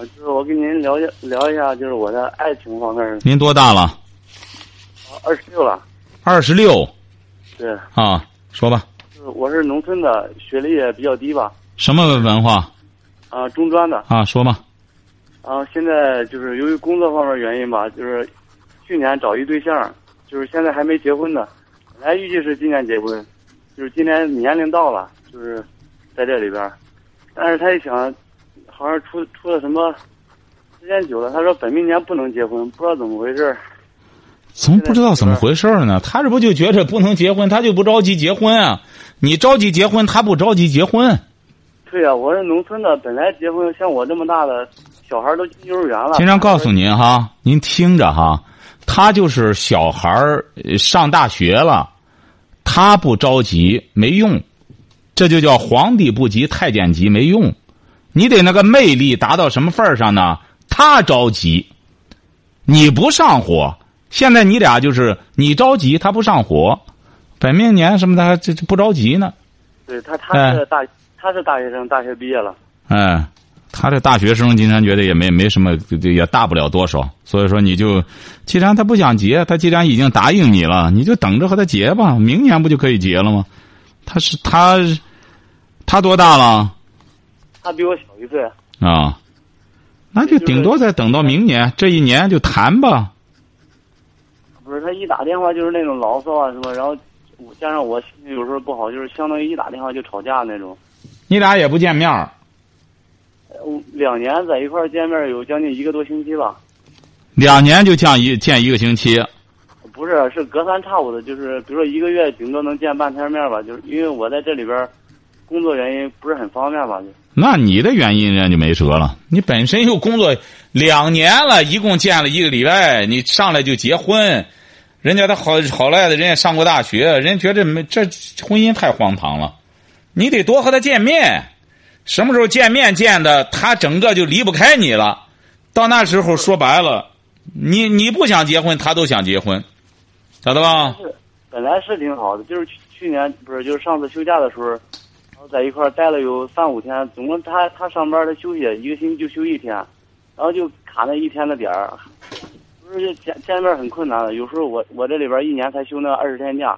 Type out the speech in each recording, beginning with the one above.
啊，就是我跟您聊一聊一下，就是我的爱情方面。您多大了？二十六了。二十六。对。啊，说吧。就是我是农村的，学历也比较低吧。什么文化？啊，中专的。啊，说吧。啊，现在就是由于工作方面原因吧，就是去年找一对象，就是现在还没结婚呢。本来预计是今年结婚，就是今年年龄到了，就是在这里边。但是他一想，好像出出了什么时间久了，他说本命年不能结婚，不知道怎么回事。怎么不知道怎么回事呢？他这不就觉着不能结婚，他就不着急结婚啊？你着急结婚，他不着急结婚。对呀，我是农村的，本来结婚像我这么大的。小孩都进幼儿园了。经常告诉您哈，您听着哈，他就是小孩上大学了，他不着急没用，这就叫皇帝不急太监急没用，你得那个魅力达到什么份儿上呢？他着急，你不上火。现在你俩就是你着急，他不上火，本命年什么的这这不着急呢。对他，他是大，他是大学生，大学毕业了。哎。他这大学生，金山觉得也没没什么，也大不了多少。所以说，你就既然他不想结，他既然已经答应你了，你就等着和他结吧。明年不就可以结了吗？他是他，他多大了？他比我小一岁。啊，那就顶多再等到明年，这一年就谈吧。不是他一打电话就是那种牢骚啊什么，然后加上我心情有时候不好，就是相当于一打电话就吵架那种。你俩也不见面儿两年在一块见面有将近一个多星期吧。两年就见一见一个星期？不是，是隔三差五的，就是比如说一个月顶多能见半天面吧。就是因为我在这里边工作原因不是很方便吧。就那你的原因人家就没辙了。你本身又工作两年了，一共见了一个礼拜，你上来就结婚，人家他好好赖的，人家上过大学，人家觉得没这婚姻太荒唐了，你得多和他见面。什么时候见面见的，他整个就离不开你了。到那时候说白了，你你不想结婚，他都想结婚，晓得吧？本来是挺好的，就是去去年不是，就是上次休假的时候，然后在一块儿待了有三五天，总共他他上班他休息一个星期就休一天，然后就卡那一天的点儿，不是见见面很困难的。有时候我我这里边一年才休那二十天假。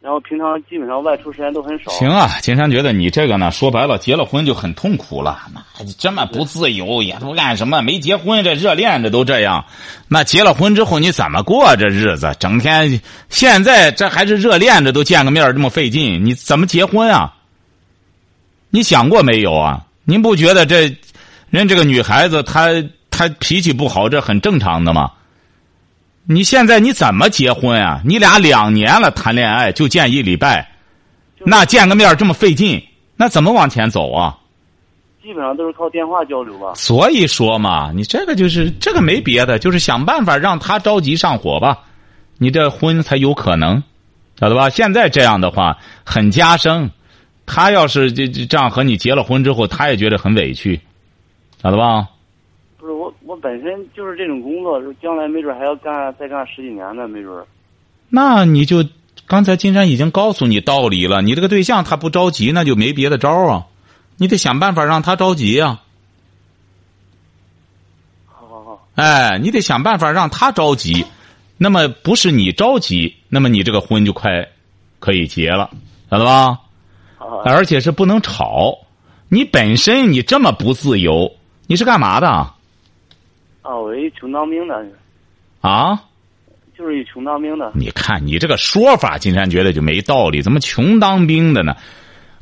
然后平常基本上外出时间都很少。行啊，金山觉得你这个呢，说白了，结了婚就很痛苦了。那这么不自由，也不干什么。没结婚这热恋这都这样，那结了婚之后你怎么过这日子？整天现在这还是热恋着都见个面这么费劲，你怎么结婚啊？你想过没有啊？您不觉得这人这个女孩子她她脾气不好，这很正常的吗？你现在你怎么结婚啊？你俩两年了谈恋爱就见一礼拜，那见个面这么费劲，那怎么往前走啊？基本上都是靠电话交流吧。所以说嘛，你这个就是这个没别的，就是想办法让他着急上火吧，你这婚才有可能，晓得吧？现在这样的话很加深，他要是这这样和你结了婚之后，他也觉得很委屈，晓得吧？不是我，我本身就是这种工作，将来没准还要干再干十几年呢，没准。那你就刚才金山已经告诉你道理了，你这个对象他不着急，那就没别的招啊，你得想办法让他着急啊。好好好。哎，你得想办法让他着急，那么不是你着急，那么你这个婚就快可以结了，晓得吧？而且是不能吵，你本身你这么不自由，你是干嘛的？啊，我一穷当兵的，啊，就是一穷当兵的。你看你这个说法，金山觉得就没道理。怎么穷当兵的呢？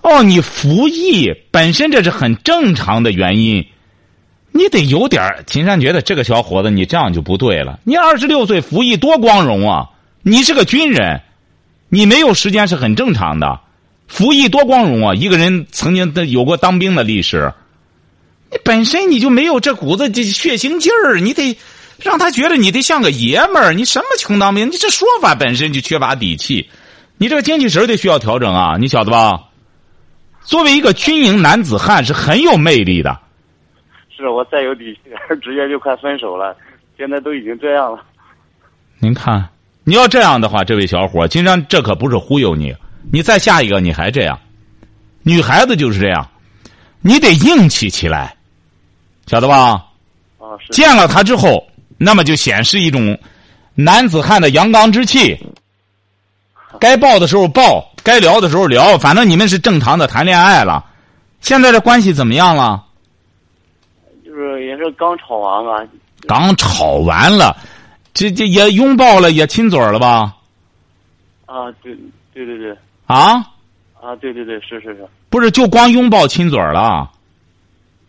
哦，你服役本身这是很正常的原因，你得有点。金山觉得这个小伙子，你这样就不对了。你二十六岁服役多光荣啊！你是个军人，你没有时间是很正常的。服役多光荣啊！一个人曾经有过当兵的历史。你本身你就没有这股子这血腥劲儿，你得让他觉得你得像个爷们儿。你什么穷当兵？你这说法本身就缺乏底气。你这个精气神得需要调整啊，你晓得吧？作为一个军营男子汉是很有魅力的。是我再有底气，直接就快分手了。现在都已经这样了。您看，你要这样的话，这位小伙，金山这可不是忽悠你。你再下一个，你还这样，女孩子就是这样，你得硬气起来，晓得吧？啊，是见了他之后，那么就显示一种男子汉的阳刚之气。该抱的时候抱，该聊的时候聊，反正你们是正常的谈恋爱了。现在这关系怎么样了？就是也是刚吵完吧。刚吵完了，这这也拥抱了，也亲嘴了吧？啊，对对对对，啊，啊，对对对，是是是，不是就光拥抱亲嘴了？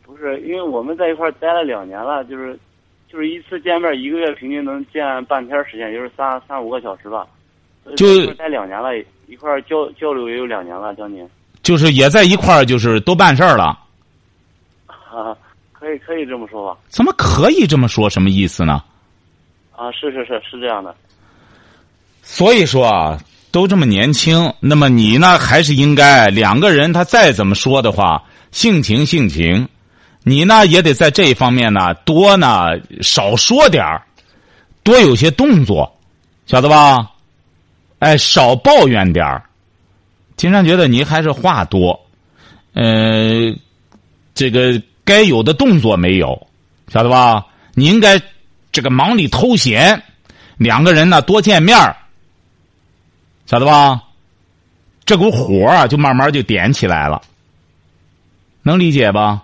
不是因为我们在一块儿待了两年了，就是就是一次见面一个月平均能见半天时间，就是三三五个小时吧。就待两年了，一块儿交交流也有两年了，将近。就是也在一块儿，就是都办事儿了。啊，可以可以这么说吧。怎么可以这么说？什么意思呢？啊，是是是是这样的。所以说啊，都这么年轻，那么你呢，还是应该两个人他再怎么说的话，性情性情，你呢也得在这一方面呢多呢少说点儿，多有些动作，晓得吧？哎，少抱怨点儿。金山觉得你还是话多，呃，这个该有的动作没有，晓得吧？你应该这个忙里偷闲，两个人呢多见面儿晓得吧？这股火啊，就慢慢就点起来了，能理解吧？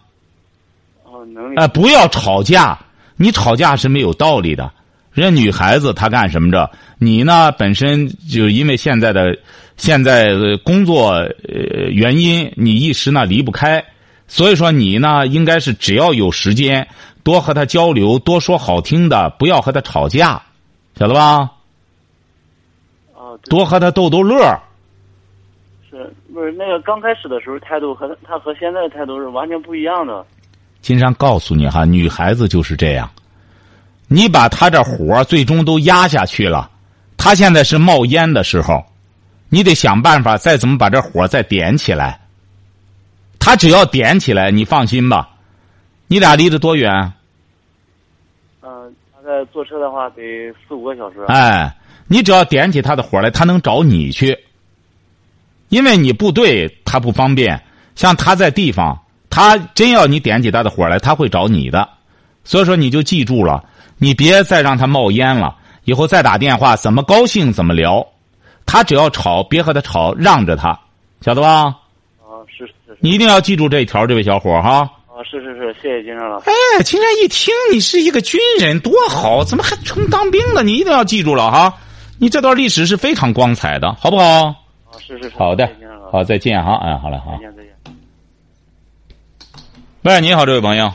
哦，能哎、不要吵架，你吵架是没有道理的。人家女孩子她干什么着？你呢，本身就因为现在的现在的工作呃原因，你一时呢离不开，所以说你呢应该是只要有时间多和她交流，多说好听的，不要和她吵架，晓得吧？多和他逗逗乐儿。是不是那个刚开始的时候态度和他和现在的态度是完全不一样的？金山告诉你哈，女孩子就是这样，你把她这火最终都压下去了，她现在是冒烟的时候，你得想办法再怎么把这火再点起来。她只要点起来，你放心吧。你俩离得多远？嗯、大概坐车的话得四五个小时。哎，你只要点起他的火来，他能找你去。因为你部队他不方便，像他在地方，他真要你点起他的火来，他会找你的。所以说你就记住了，你别再让他冒烟了。以后再打电话，怎么高兴怎么聊。他只要吵，别和他吵，让着他，晓得吧？啊，是是是。你一定要记住这一条，这位小伙哈。啊，是是是，谢谢金山老师。哎，金山一听你是一个军人，多好！怎么还成当兵的？你一定要记住了哈。你这段历史是非常光彩的，好不好？啊，是是是。好的。好，再见哈。哎，好嘞，好再。见再见。喂，你好，这位朋友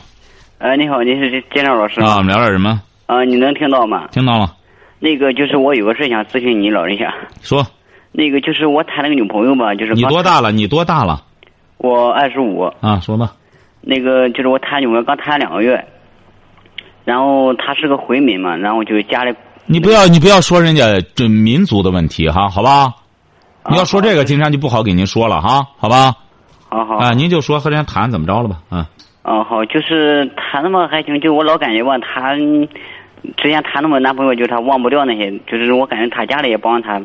哎，你好，您是金亮老师啊，我吗？们聊点什么？啊，你能听到吗？听到了，那个就是我有个事想咨询你老人家。说那个就是我谈了个女朋友吧，就是你多大了？你多大了？我二十五。啊，说吧。那个就是我谈女朋友刚谈两个月，然后她是个回民嘛，然后就家里你不要，你不要说人家这民族的问题哈，好吧？你要说这个，啊金山就不好给您说了哈，好吧？好好啊，您就说和人家谈怎么着了吧？啊，哦好，就是谈那么还行，就我老感觉吧，她之前谈那么男朋友，就是她忘不掉那些，就是我感觉他家里也帮他，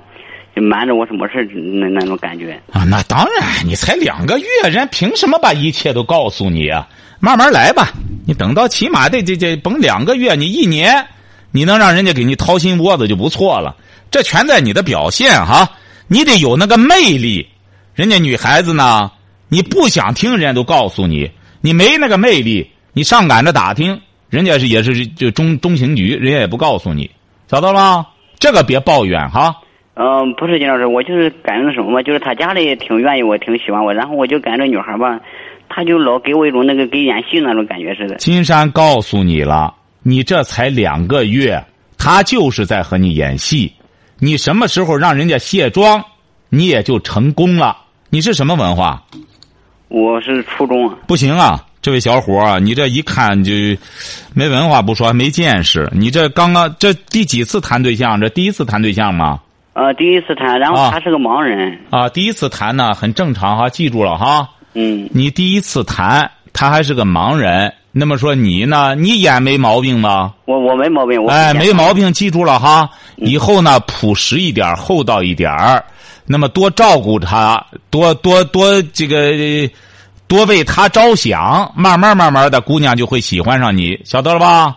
就瞒着我什么事儿那那种感觉。啊，那当然，你才两个月，人凭什么把一切都告诉你啊？慢慢来吧，你等到起码得这这甭两个月，你一年，你能让人家给你掏心窝子就不错了。这全在你的表现哈，你得有那个魅力。人家女孩子呢，你不想听，人家都告诉你，你没那个魅力，你上赶着打听，人家是也是就中中情局，人家也不告诉你，找到了吗？这个别抱怨哈。嗯，不是金老师，我就是感觉什么吧，就是他家里挺愿意我，挺喜欢我，然后我就感觉女孩吧，她就老给我一种那个给演戏那种感觉似的。金山告诉你了，你这才两个月，他就是在和你演戏。你什么时候让人家卸妆，你也就成功了。你是什么文化？我是初中啊，不行啊，这位小伙儿，你这一看就没文化不说，还没见识。你这刚刚这第几次谈对象？这第一次谈对象吗？呃，第一次谈，然后啊他是个盲人，啊，第一次谈呢，很正常哈，记住了哈。嗯，你第一次谈，他还是个盲人，那么说你呢？你眼没毛病吧？我我没毛病，我哎，没毛病，记住了哈。以后呢，朴实一点，厚道一点儿，那么多照顾他，多多多这个，多为他着想，慢慢慢慢的，姑娘就会喜欢上你，晓得了吧？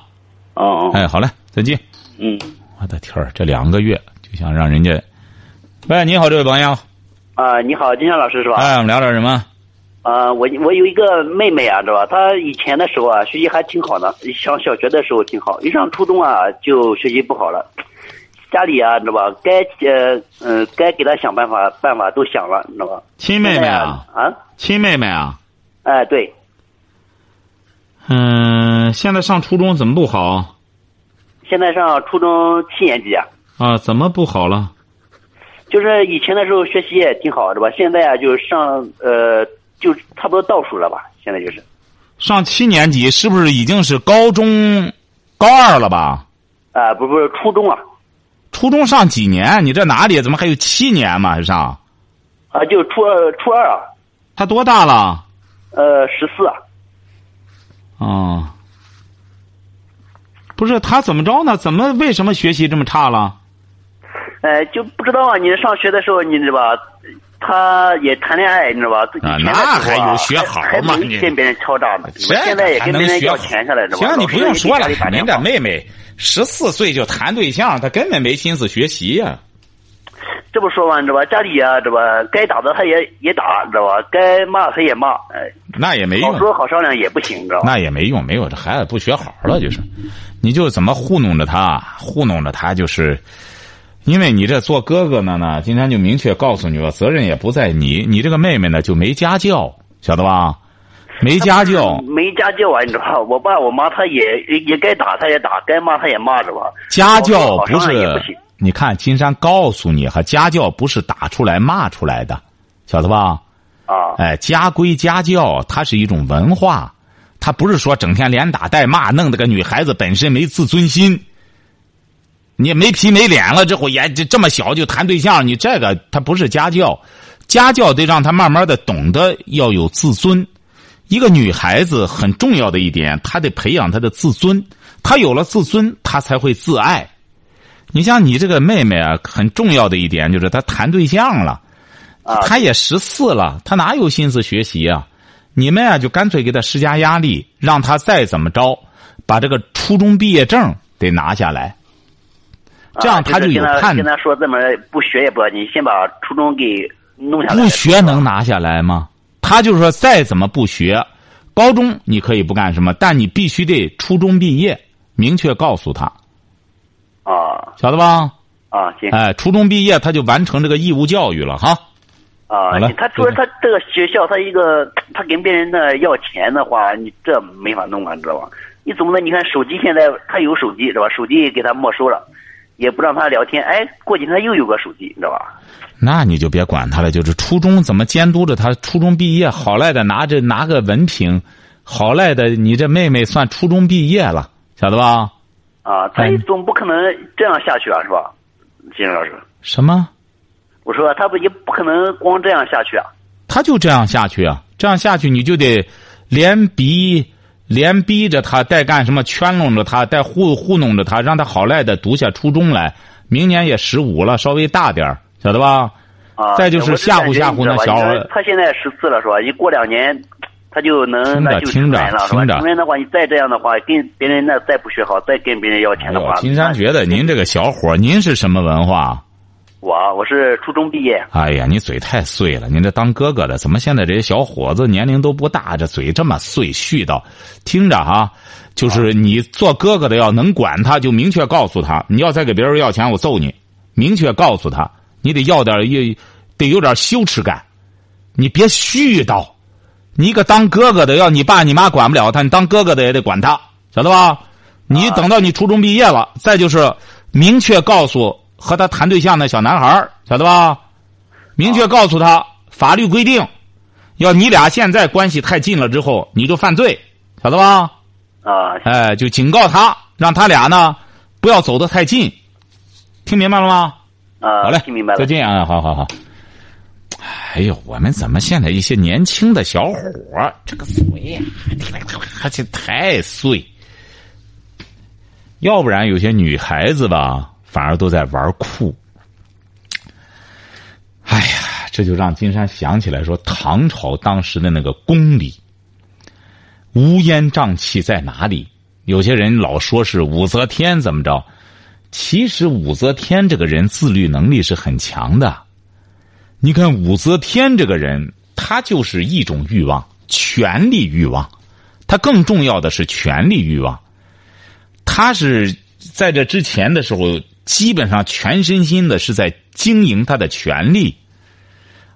哦哦，哎，好嘞，再见。嗯，我的天儿，这两个月就想让人家，喂，你好，这位朋友，啊、你好，金山老师是吧？哎，我们聊点什么？啊、我我有一个妹妹啊，知道吧？她以前的时候啊，学习还挺好的，上小学的时候挺好，一上初中啊，就学习不好了。家里啊，知道吧？该呃嗯、该给她想办法，办法都想了，你知道吧？亲妹妹啊，啊，亲妹妹啊，哎，对，嗯，现在上初中怎么不好现在上初中七年级啊，啊？怎么不好了？就是以前的时候学习也挺好，知道吧？现在啊，就是上呃，就差不多倒数了吧？现在就是上七年级是不是已经是高中高二了吧？啊、不不是初中啊，初中上几年？你这哪里怎么还有七年嘛？还上？啊，就初二初二啊，他多大了？呃，十四啊。哦，不是他怎么着呢？怎么为什么学习这么差了？呃，就不知道啊，你上学的时候，你知道吧？他也谈恋爱，你知道吧？啊那还有学好还吗你跟别人敲诈呢。这现在也跟别人要钱下来，知道吧？行，你不用说了您这妹妹十四岁就谈对象，她根本没心思学习呀、这不说完，知道吧？家里啊，知道吧？该打的他也也打，知道吧？该骂他也骂，哎，那也没用好。说好商量也不行，知道吧？那也没用，没有这孩子不学好了，就是，你就怎么糊弄着他，糊弄着他，就是，因为你这做哥哥的呢，今天就明确告诉你了，责任也不在你，你这个妹妹呢就没家教，晓得吧？没家教，没家教啊，你知道吧？我爸我妈他也也该打他也打，该骂他也骂，着吧？家教不是，你看金山告诉你哈，家教不是打出来骂出来的，晓得吧？啊，哎，家规家教，它是一种文化，它不是说整天连打带骂，弄得个女孩子本身没自尊心。你没皮没脸了之后，也这这么小就谈对象，你这个他不是家教，家教得让他慢慢的懂得要有自尊。一个女孩子很重要的一点，她得培养她的自尊，她有了自尊，她才会自爱。你像你这个妹妹啊，很重要的一点就是她谈对象了。她也十四了，她哪有心思学习啊？你们啊，就干脆给她施加压力，让她再怎么着，把这个初中毕业证得拿下来，这样他啊就是有判跟他跟他说这么不学也不要紧，先把初中给弄下来。不学能拿下来吗？他就是说，再怎么不学，高中你可以不干什么，但你必须得初中毕业，明确告诉他，啊晓得吧？啊，行哎，初中毕业他就完成这个义务教育了哈。啊他说他这个学校，他一个他跟别人的要钱的话，你这没法弄啊，你知道吧？你怎么能？你看手机现在他有手机，是吧？手机给他没收了，也不让他聊天。哎，过几天他又有个手机，你知道吧？那你就别管他了，就是初中怎么监督着他初中毕业，好赖的拿着拿个文凭，好赖的你这妹妹算初中毕业了，晓得吧？啊，他哎总不可能这样下去啊，是吧？金老师，什么？我说他不也不可能光这样下去啊。他就这样下去啊？这样下去你就得连逼连逼着他，带干什么圈弄着他，带糊糊弄着他，让他好赖的读下初中来。明年也十五了，稍微大点儿晓得吧？啊，再就是吓唬吓唬那小孩孩他现在十四了是吧？一过两年，他就能听着那就听着？听着成人的话，你再这样的话，跟别人那再不学好，再跟别人要哎钱的话，呦，金山觉得您这个小伙，您是什么文化？我我是初中毕业，哎呀，你嘴太碎了！您这当哥哥的，怎么现在这些小伙子年龄都不大，这嘴这么碎絮叨？听着哈，就是你做哥哥的要能管他，就明确告诉他，你要再给别人要钱，我揍你。明确告诉他，你得要点也得有点羞耻感，你别絮叨。你一个当哥哥的，要你爸你妈管不了他，你当哥哥的也得管他，晓得吧？你等到你初中毕业了，再就是明确告诉和他谈对象的小男孩儿晓得吧？明确告诉他，法律规定，要你俩现在关系太近了之后，你就犯罪，晓得吧？啊，哎，就警告他，让他俩呢不要走得太近，听明白了吗？啊，好嘞，听明白了再。见啊，好好好。哎呦，我们怎么现在一些年轻的小伙儿，这个嘴呀，而且太碎。要不然有些女孩子吧，反而都在玩酷。哎呀，这就让金山想起来说，唐朝当时的那个宫里，乌烟瘴气在哪里？有些人老说是武则天怎么着，其实武则天这个人自律能力是很强的。你看武则天这个人，她就是一种欲望，权力欲望，她更重要的是权力欲望。她是在这之前的时候，基本上全身心的是在经营她的权力。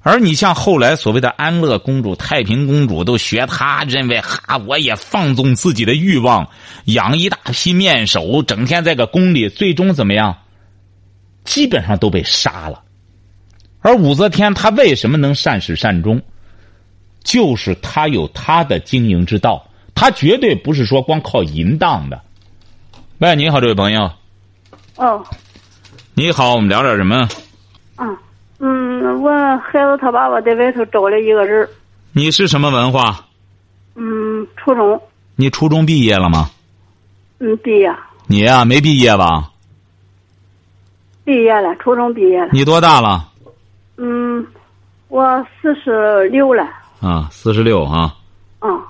而你像后来所谓的安乐公主、太平公主，都学她，认为哈，我也放纵自己的欲望，养一大批面首，整天在个宫里，最终怎么样？基本上都被杀了。而武则天她为什么能善始善终？就是她有她的经营之道，她绝对不是说光靠淫荡的。喂，你好，这位朋友，哦，你好，我们聊点什么？嗯嗯，我孩子他爸爸在外头找了一个人，你是什么文化？嗯，初中，你初中毕业了吗？嗯，毕业，你呀、没毕业吧？毕业了，初中毕业了，你多大了？嗯，我四十六了，啊，四十六啊。嗯，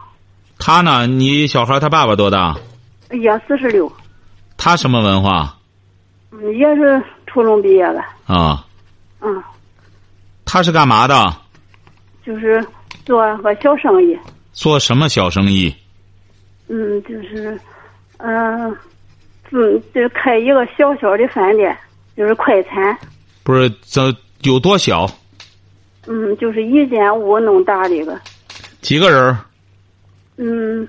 他呢？你小孩他爸爸多大？也四十六，他什么文化？嗯，也是初中毕业了，啊，嗯，他是干嘛的？就是做个小生意，做什么小生意？嗯，就是，嗯、嗯，就是开一个小小的饭店，就是快餐，不是，这有多小？嗯，就是一间屋那么大的一个，几个人？嗯，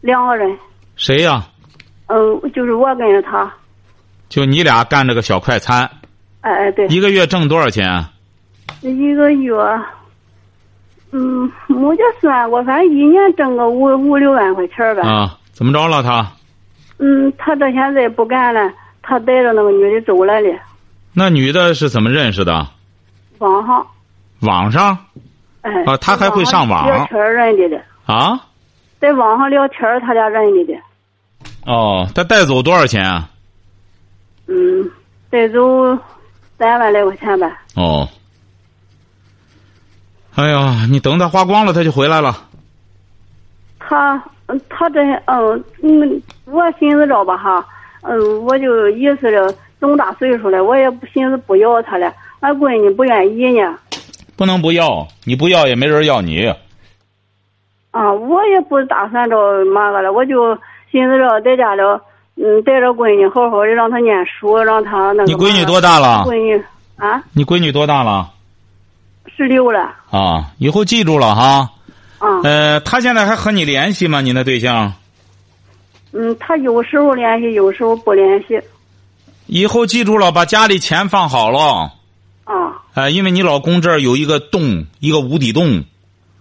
两个人，谁呀？嗯，就是我跟着他，就你俩干这个小快餐，哎哎，对，一个月挣多少钱？一个月，嗯，没就算过，反正一年挣个五五六万块钱儿吧。啊，怎么着了他？嗯，他到现在不干了，他带着那个女的走了的，那女的是怎么认识的？网上，网上哎，啊他还会上网聊天儿认识的，啊？在网上聊天儿他俩认识的，哦，他带走多少钱啊？嗯，带走三万来块钱吧。哦。哎呀，你等他花光了，他就回来了。他，嗯他这，嗯嗯，我寻思着吧哈，嗯，我就意思着这么大岁数了，我也不寻思不要他了，俺闺女不愿意呢。不能不要，你不要也没人要你。啊，我也不打算着嘛个了，我就寻思着在家里，嗯，带着闺女好好的让她念书，让她那个。你闺女多大了？闺女啊，你闺女多大了？十六了。啊，以后记住了哈。啊，呃，他现在还和你联系吗？你那对象？嗯，她有时候联系，有时候不联系。以后记住了，把家里钱放好了。啊，呃，因为你老公这儿有一个洞，一个无底洞。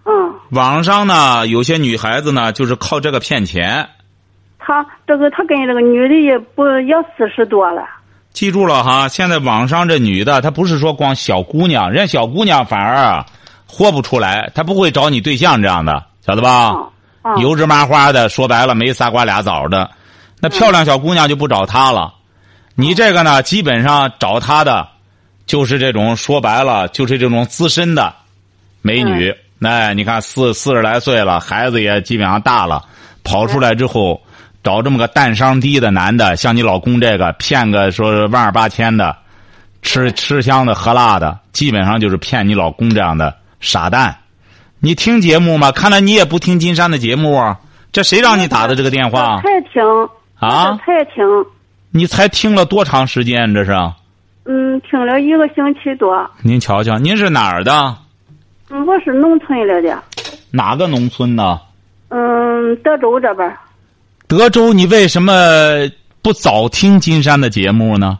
嗯，网上呢，有些女孩子呢，就是靠这个骗钱。她这个他跟这个女的也不也四十多了。记住了哈，现在网上这女的，她不是说光小姑娘，人家小姑娘反而啊活不出来，她不会找你对象这样的，晓得吧？油芝麻花的，说白了没仨瓜俩枣的，那漂亮小姑娘就不找他了。你这个呢，基本上找他的，就是这种说白了就是这种资深的美女。哎，你看四四十来岁了，孩子也基本上大了，跑出来之后找这么个蛋商低的男的，像你老公这个骗个说万儿八千的，吃吃香的喝辣的，基本上就是骗你老公这样的傻蛋。你听节目吗？看来你也不听金山的节目啊！这谁让你打的这个电话才听啊？才听，你才听了多长时间？这是？嗯，听了一个星期多。您瞧瞧，您是哪儿的？嗯，我是农村来的，哪个农村呢？嗯，德州这边儿。德州，你为什么不早听金山的节目呢？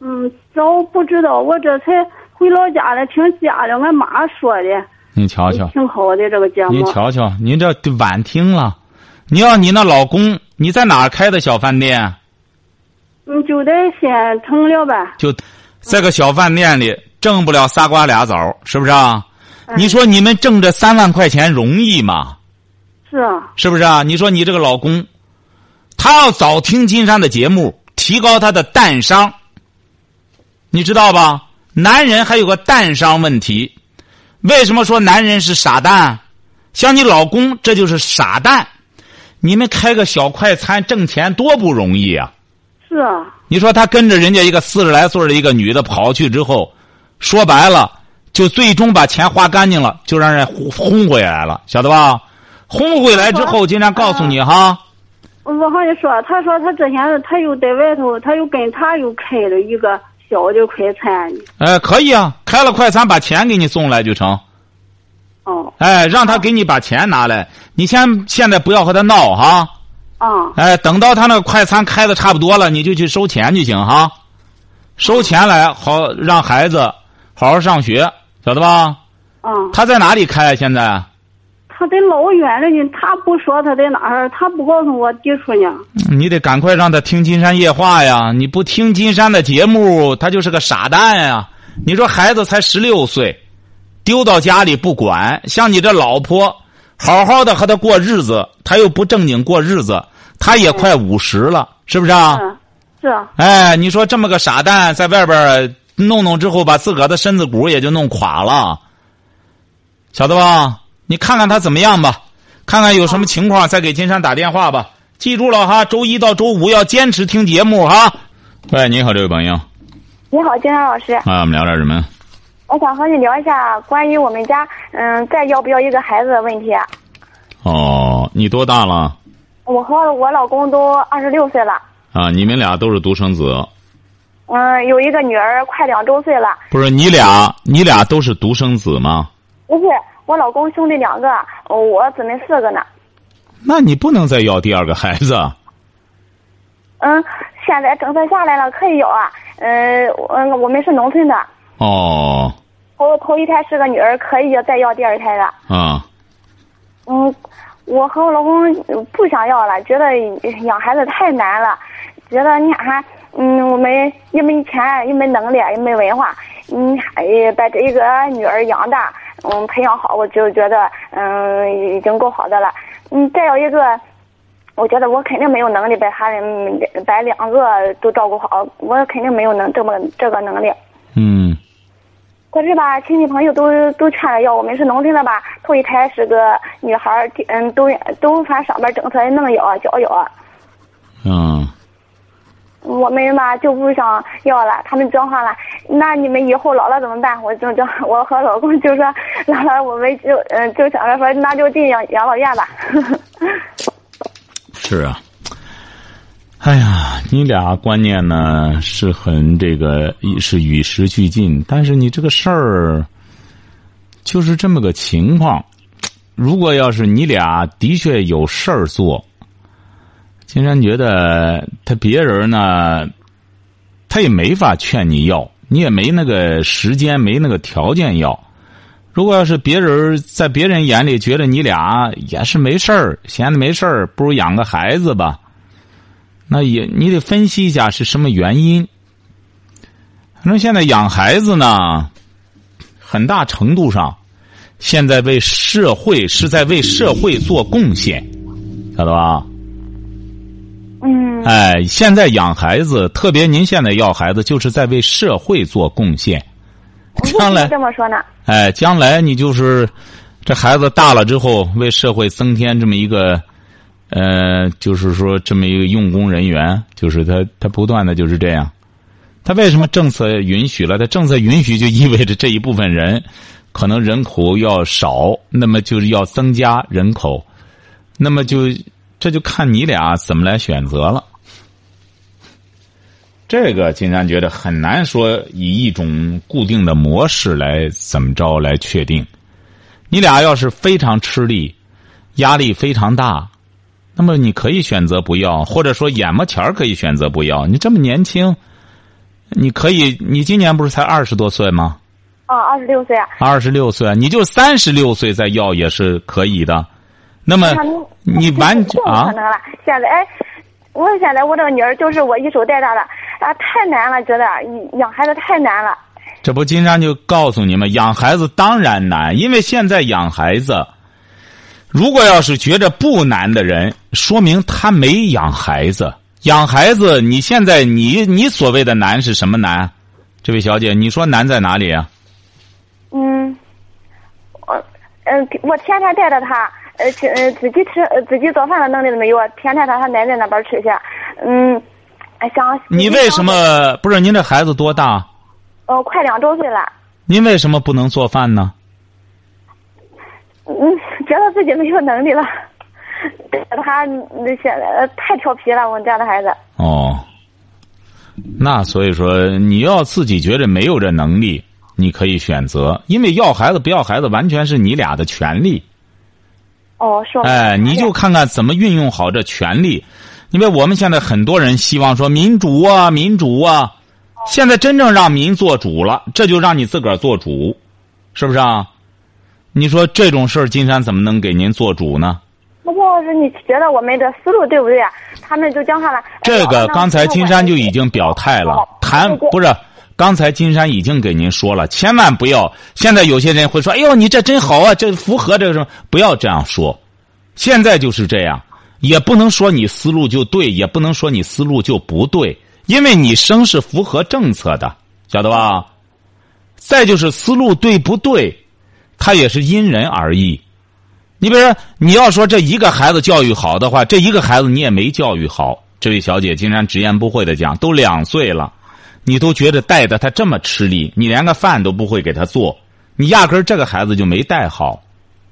嗯，早不知道，我这才回老家了，听家里俺妈说的。你瞧瞧，挺好的这个节目。你瞧瞧，您这晚听了。你要你那老公，你在哪儿开的小饭店？嗯，就在县城了呗。就，在个小饭店里挣不了仨瓜俩枣，是不是啊？你说你们挣这三万块钱容易吗？是啊。是不是啊？你说你这个老公，他要早听金山的节目，提高他的蛋商。你知道吧？男人还有个蛋商问题。为什么说男人是傻蛋？像你老公，这就是傻蛋。你们开个小快餐挣钱多不容易啊！是啊。你说他跟着人家一个四十来岁的一个女的跑去之后，说白了，就最终把钱花干净了，就让人轰回来了，晓得吧？轰回来之后，经常告诉你哈。我好像说，他说他之前他又在外头，他又跟他又开了一个小的快餐。哎，可以啊，开了快餐把钱给你送来就成。哦。哎，让他给你把钱拿来，你先现在不要和他闹哈。啊。哎，等到他那个快餐开的差不多了，你就去收钱就行哈。收钱来，好让孩子好好上学，晓得吧？啊。他在哪里开？现在？他在老远了呢，他不说他在哪儿，他不告诉我地处呢。你得赶快让他听金山夜话呀！你不听金山的节目，他就是个傻蛋呀！你说孩子才十六岁。丢到家里不管，像你这老婆，好好的和他过日子，他又不正经过日子，他也快五十了，是不是啊？是啊。哎，你说这么个傻蛋，在外边弄弄之后，把自个儿的身子骨也就弄垮了，晓得吧？你看看他怎么样吧，看看有什么情况，再给金山打电话吧。记住了哈，周一到周五要坚持听节目哈。喂，你好，这位朋友。你好，金山老师。啊，我们聊点什么？我想和你聊一下关于我们家嗯再要不要一个孩子的问题。哦，你多大了？我和我老公都二十六岁了。啊，你们俩都是独生子。嗯，有一个女儿快两周岁了。不是你俩，你俩都是独生子吗？不是，我老公兄弟两个，我姊妹四个呢。那你不能再要第二个孩子。嗯，现在政策下来了，可以要啊。嗯，嗯，我们是农村的。哦，头头一胎是个女儿，可以再要第二胎的。啊。嗯，我和我老公不想要了，觉得养孩子太难了，觉得你看，嗯，我们又没钱，又没能力，又没文化，嗯，把这一个女儿养大，嗯，培养好，我就觉得，嗯，已经够好的了。嗯，再有一个，我觉得我肯定没有能力把他们把两个都照顾好，我肯定没有能这么这个能力。嗯。可是吧，亲戚朋友都都劝着要，我们是农村的吧，头一胎是个女孩嗯，都都反正上边政策也能要，交要。嗯。我们吧就不想要了，他们讲话了，那你们以后老了怎么办？我就就 我和老公就说，老了我们就嗯就想着说，那就进养养老院吧。是啊。哎呀，你俩观念呢是很这个是与时俱进，但是你这个事儿就是这么个情况。如果要是你俩的确有事儿做，金山觉得他别人呢，他也没法劝你要，你也没那个时间，没那个条件要。如果要是别人在别人眼里觉得你俩也是没事儿，闲的没事儿，不如养个孩子吧。那也，你得分析一下是什么原因。反正现在养孩子呢，很大程度上，现在为社会是在为社会做贡献，晓得吧？嗯。哎，现在养孩子，特别您现在要孩子，就是在为社会做贡献。将来这么说呢？哎，将来你就是这孩子大了之后，为社会增添这么一个。呃，就是说这么一个用工人员，就是他，他不断的就是这样。他为什么政策允许了？他政策允许就意味着这一部分人可能人口要少，那么就是要增加人口，那么就这就看你俩怎么来选择了。这个金山觉得很难说以一种固定的模式来怎么着来确定。你俩要是非常吃力，压力非常大。那么你可以选择不要，或者说眼巴前儿可以选择不要。你这么年轻，你可以，你今年不是才二十多岁吗？啊，二十六岁啊。二十六岁，你就三十六岁再要也是可以的。那么那你 完不啊可能了。现在，哎，我现在我这个女儿就是我一手带大的，啊，太难了，觉得养孩子太难了。这不，金山就告诉你们，养孩子当然难，因为现在养孩子，如果要是觉着不难的人，说明他没养孩子。养孩子，你现在你你所谓的难是什么难？这位小姐，你说难在哪里啊？嗯，我嗯、我天天带着他，呃，去呃自己吃呃自己做饭的能力都没有，天天到他奶奶那边吃去。嗯，哎想你为什？么不是您这孩子多大？呃，快两周岁了。您为什么不能做饭呢？嗯，觉得自己没有能力了。他那现在太调皮了，我们家的孩子。哦，那所以说你要自己觉得没有这能力，你可以选择，因为要孩子不要孩子完全是你俩的权利。哦，说。哎，你就看看怎么运用好这权利。因为我们现在很多人希望说民主啊，民主啊，现在真正让民做主了，这就让你自个儿做主，是不是啊？你说这种事儿，金山怎么能给您做主呢？那不是你觉得我们的思路对不对啊？他们就讲话了。这个刚才金山就已经表态了，谈不是。刚才金山已经给您说了，千万不要。现在有些人会说：“哎呦，你这真好啊，这符合这个什么？”不要这样说。现在就是这样，也不能说你思路就对，也不能说你思路就不对，因为你生是符合政策的，晓得吧？再就是思路对不对，它也是因人而异。你比如说，你要说这一个孩子教育好的话，这一个孩子你也没教育好。这位小姐金山直言不讳的讲，都两岁了。你都觉得带的他这么吃力，你连个饭都不会给他做，你压根儿这个孩子就没带好。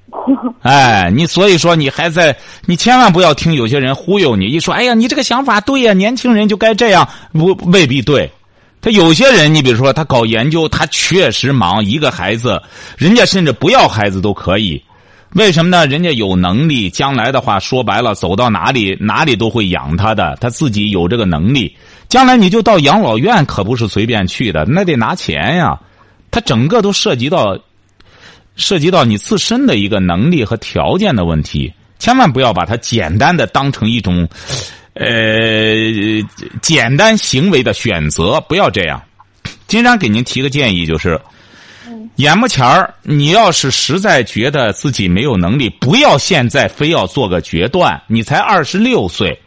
哎，你所以说你还在，你千万不要听有些人忽悠你，一说哎呀，你这个想法对呀，年轻人就该这样，不未必对。他有些人，你比如说他搞研究，他确实忙，一个孩子，人家甚至不要孩子都可以。为什么呢？人家有能力，将来的话说白了，走到哪里哪里都会养他的，他自己有这个能力。将来你就到养老院，可不是随便去的，那得拿钱呀。它整个都涉及到，涉及到你自身的一个能力和条件的问题。千万不要把它简单的当成一种，呃，简单行为的选择，不要这样。金山给您提个建议，就是，眼目前儿，你要是实在觉得自己没有能力，不要现在非要做个决断。你才二十六岁。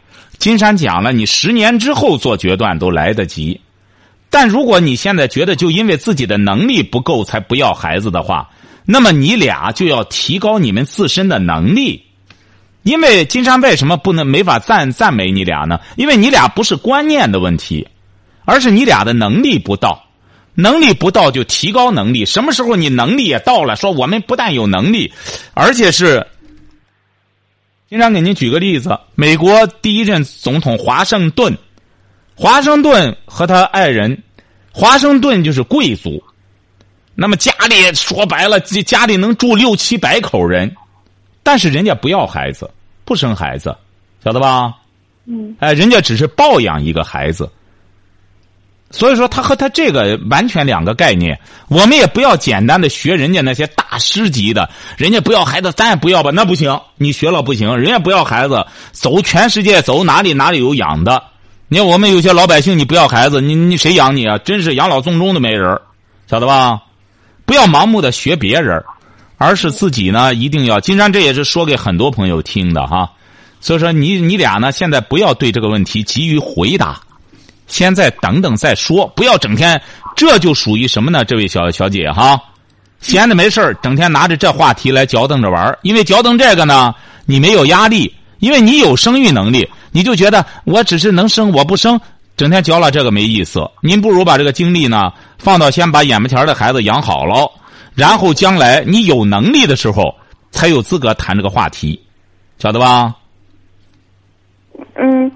金山讲了，你十年之后做决断都来得及，但如果你现在觉得就因为自己的能力不够才不要孩子的话，那么你俩就要提高你们自身的能力。因为金山为什么不能没法赞赞美你俩呢？因为你俩不是观念的问题，而是你俩的能力不到，能力不到就提高能力。什么时候你能力也到了，说我们不但有能力，而且是。经常给您举个例子，美国第一任总统华盛顿，华盛顿和他爱人，华盛顿就是贵族，那么家里说白了，家里能住六七百口人，但是人家不要孩子，不生孩子，晓得吧？嗯。哎，人家只是抱养一个孩子。所以说，他和他这个完全两个概念。我们也不要简单的学人家那些大师级的，人家不要孩子，咱也不要吧，那不行。你学了不行，人家不要孩子，走全世界走哪里哪里有养的。你看我们有些老百姓，你不要孩子，你你谁养你啊？真是养老送终都没人，晓得吧？不要盲目的学别人，而是自己呢，一定要。金山这也是说给很多朋友听的哈。所以说，你你俩呢，现在不要对这个问题急于回答。先再等等再说，不要整天，这就属于什么呢？这位小小姐哈，闲的没事，整天拿着这话题来嚼瞪着玩。因为嚼瞪这个呢，你没有压力，因为你有生育能力，你就觉得我只是能生，我不生，整天嚼了这个没意思。您不如把这个精力呢放到先把眼巴前的孩子养好了，然后将来你有能力的时候，才有资格谈这个话题，晓得吧？嗯。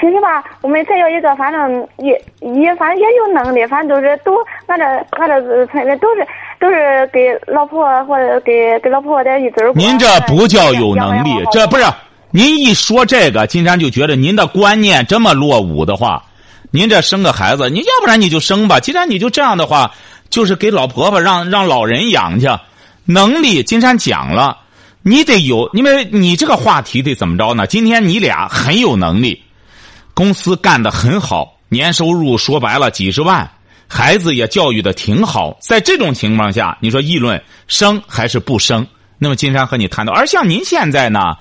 其实吧，我们再有一个，反正也也反正也有能力，反正都是都俺这俺这村里都是都是给老婆或者给给老婆的一嘴您这不叫有能力，这不是您一说这个，金山就觉得您的观念这么落伍的话，您这生个孩子，你要不然你就生吧。既然你就这样的话，就是给老婆婆让让老人养去。能力，金山讲了，你得有，因为你这个话题得怎么着呢？今天你俩很有能力，公司干得很好，年收入说白了几十万，孩子也教育的挺好。在这种情况下，你说议论生还是不生？那么金山和你谈到，而像您现在呢？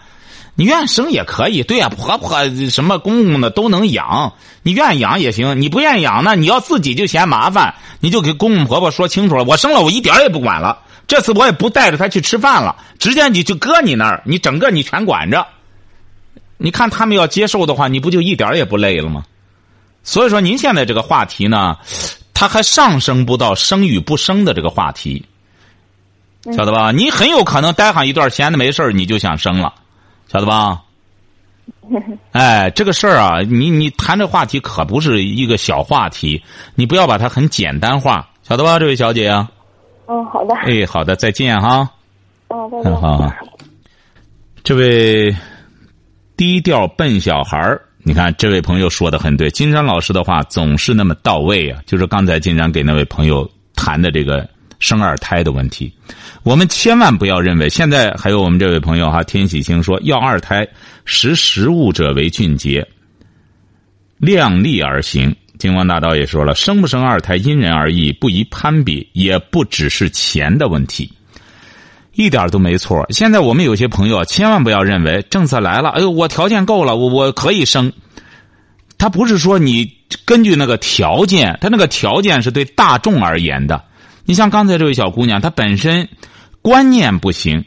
你愿生也可以，对呀，婆婆什么公公的都能养，你愿养也行。你不愿意养呢，你要自己就嫌麻烦，你就给公公婆婆说清楚了。我生了，我一点也不管了。这次我也不带着他去吃饭了，直接你就搁你那儿，你整个你全管着。你看他们要接受的话，你不就一点也不累了吗？所以说，您现在这个话题呢，它还上升不到生与不生的这个话题，晓得吧？你很有可能待上一段闲的没事你就想生了。晓得吧？哎，这个事儿啊，你你谈这话题可不是一个小话题，你不要把它很简单化，晓得吧，这位小姐啊？嗯，好的。哎，好的，再见哈。嗯，再见。好，这位低调笨小孩，你看这位朋友说的很对，金山老师的话总是那么到位啊，就是刚才金山给那位朋友谈的这个生二胎的问题。我们千万不要认为，现在还有我们这位朋友哈，天喜星说要二胎，识时务者为俊杰，量力而行。金光大道也说了，生不生二胎因人而异，不宜攀比，也不只是钱的问题，一点都没错。现在我们有些朋友千万不要认为政策来了，哎呦，我条件够了，我我可以生。他不是说你根据那个条件，他那个条件是对大众而言的。你像刚才这位小姑娘，她本身。观念不行，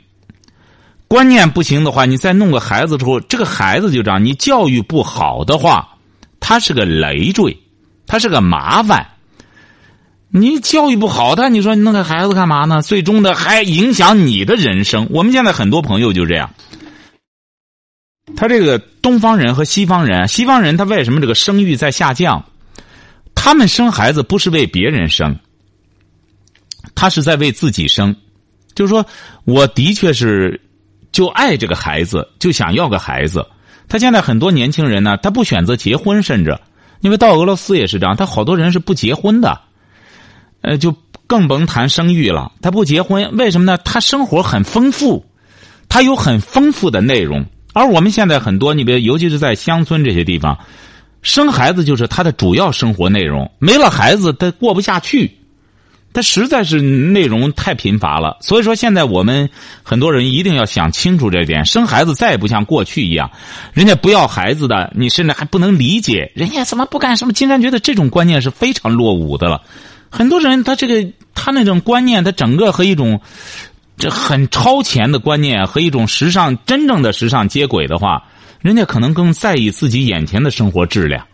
观念不行的话，你再弄个孩子之后，这个孩子就这样。你教育不好的话，他是个累赘，他是个麻烦。你教育不好他，你说你弄个孩子干嘛呢？最终的还影响你的人生。我们现在很多朋友就这样。他这个东方人和西方人，西方人他为什么这个生育在下降？他们生孩子不是为别人生，他是在为自己生。就是说，我的确是就爱这个孩子，就想要个孩子。他现在很多年轻人呢，他不选择结婚，甚至因为到俄罗斯也是这样，他好多人是不结婚的，呃，就更甭谈生育了。他不结婚，为什么呢？他生活很丰富，他有很丰富的内容。而我们现在很多，你别尤其是在乡村这些地方，生孩子就是他的主要生活内容，没了孩子他过不下去。他实在是内容太贫乏了，所以说现在我们很多人一定要想清楚这点：生孩子再也不像过去一样，人家不要孩子的，你甚至还不能理解人家怎么不干什么。金山觉得这种观念是非常落伍的了。很多人他这个他那种观念，他整个和一种这很超前的观念和一种时尚真正的时尚接轨的话，人家可能更在意自己眼前的生活质量。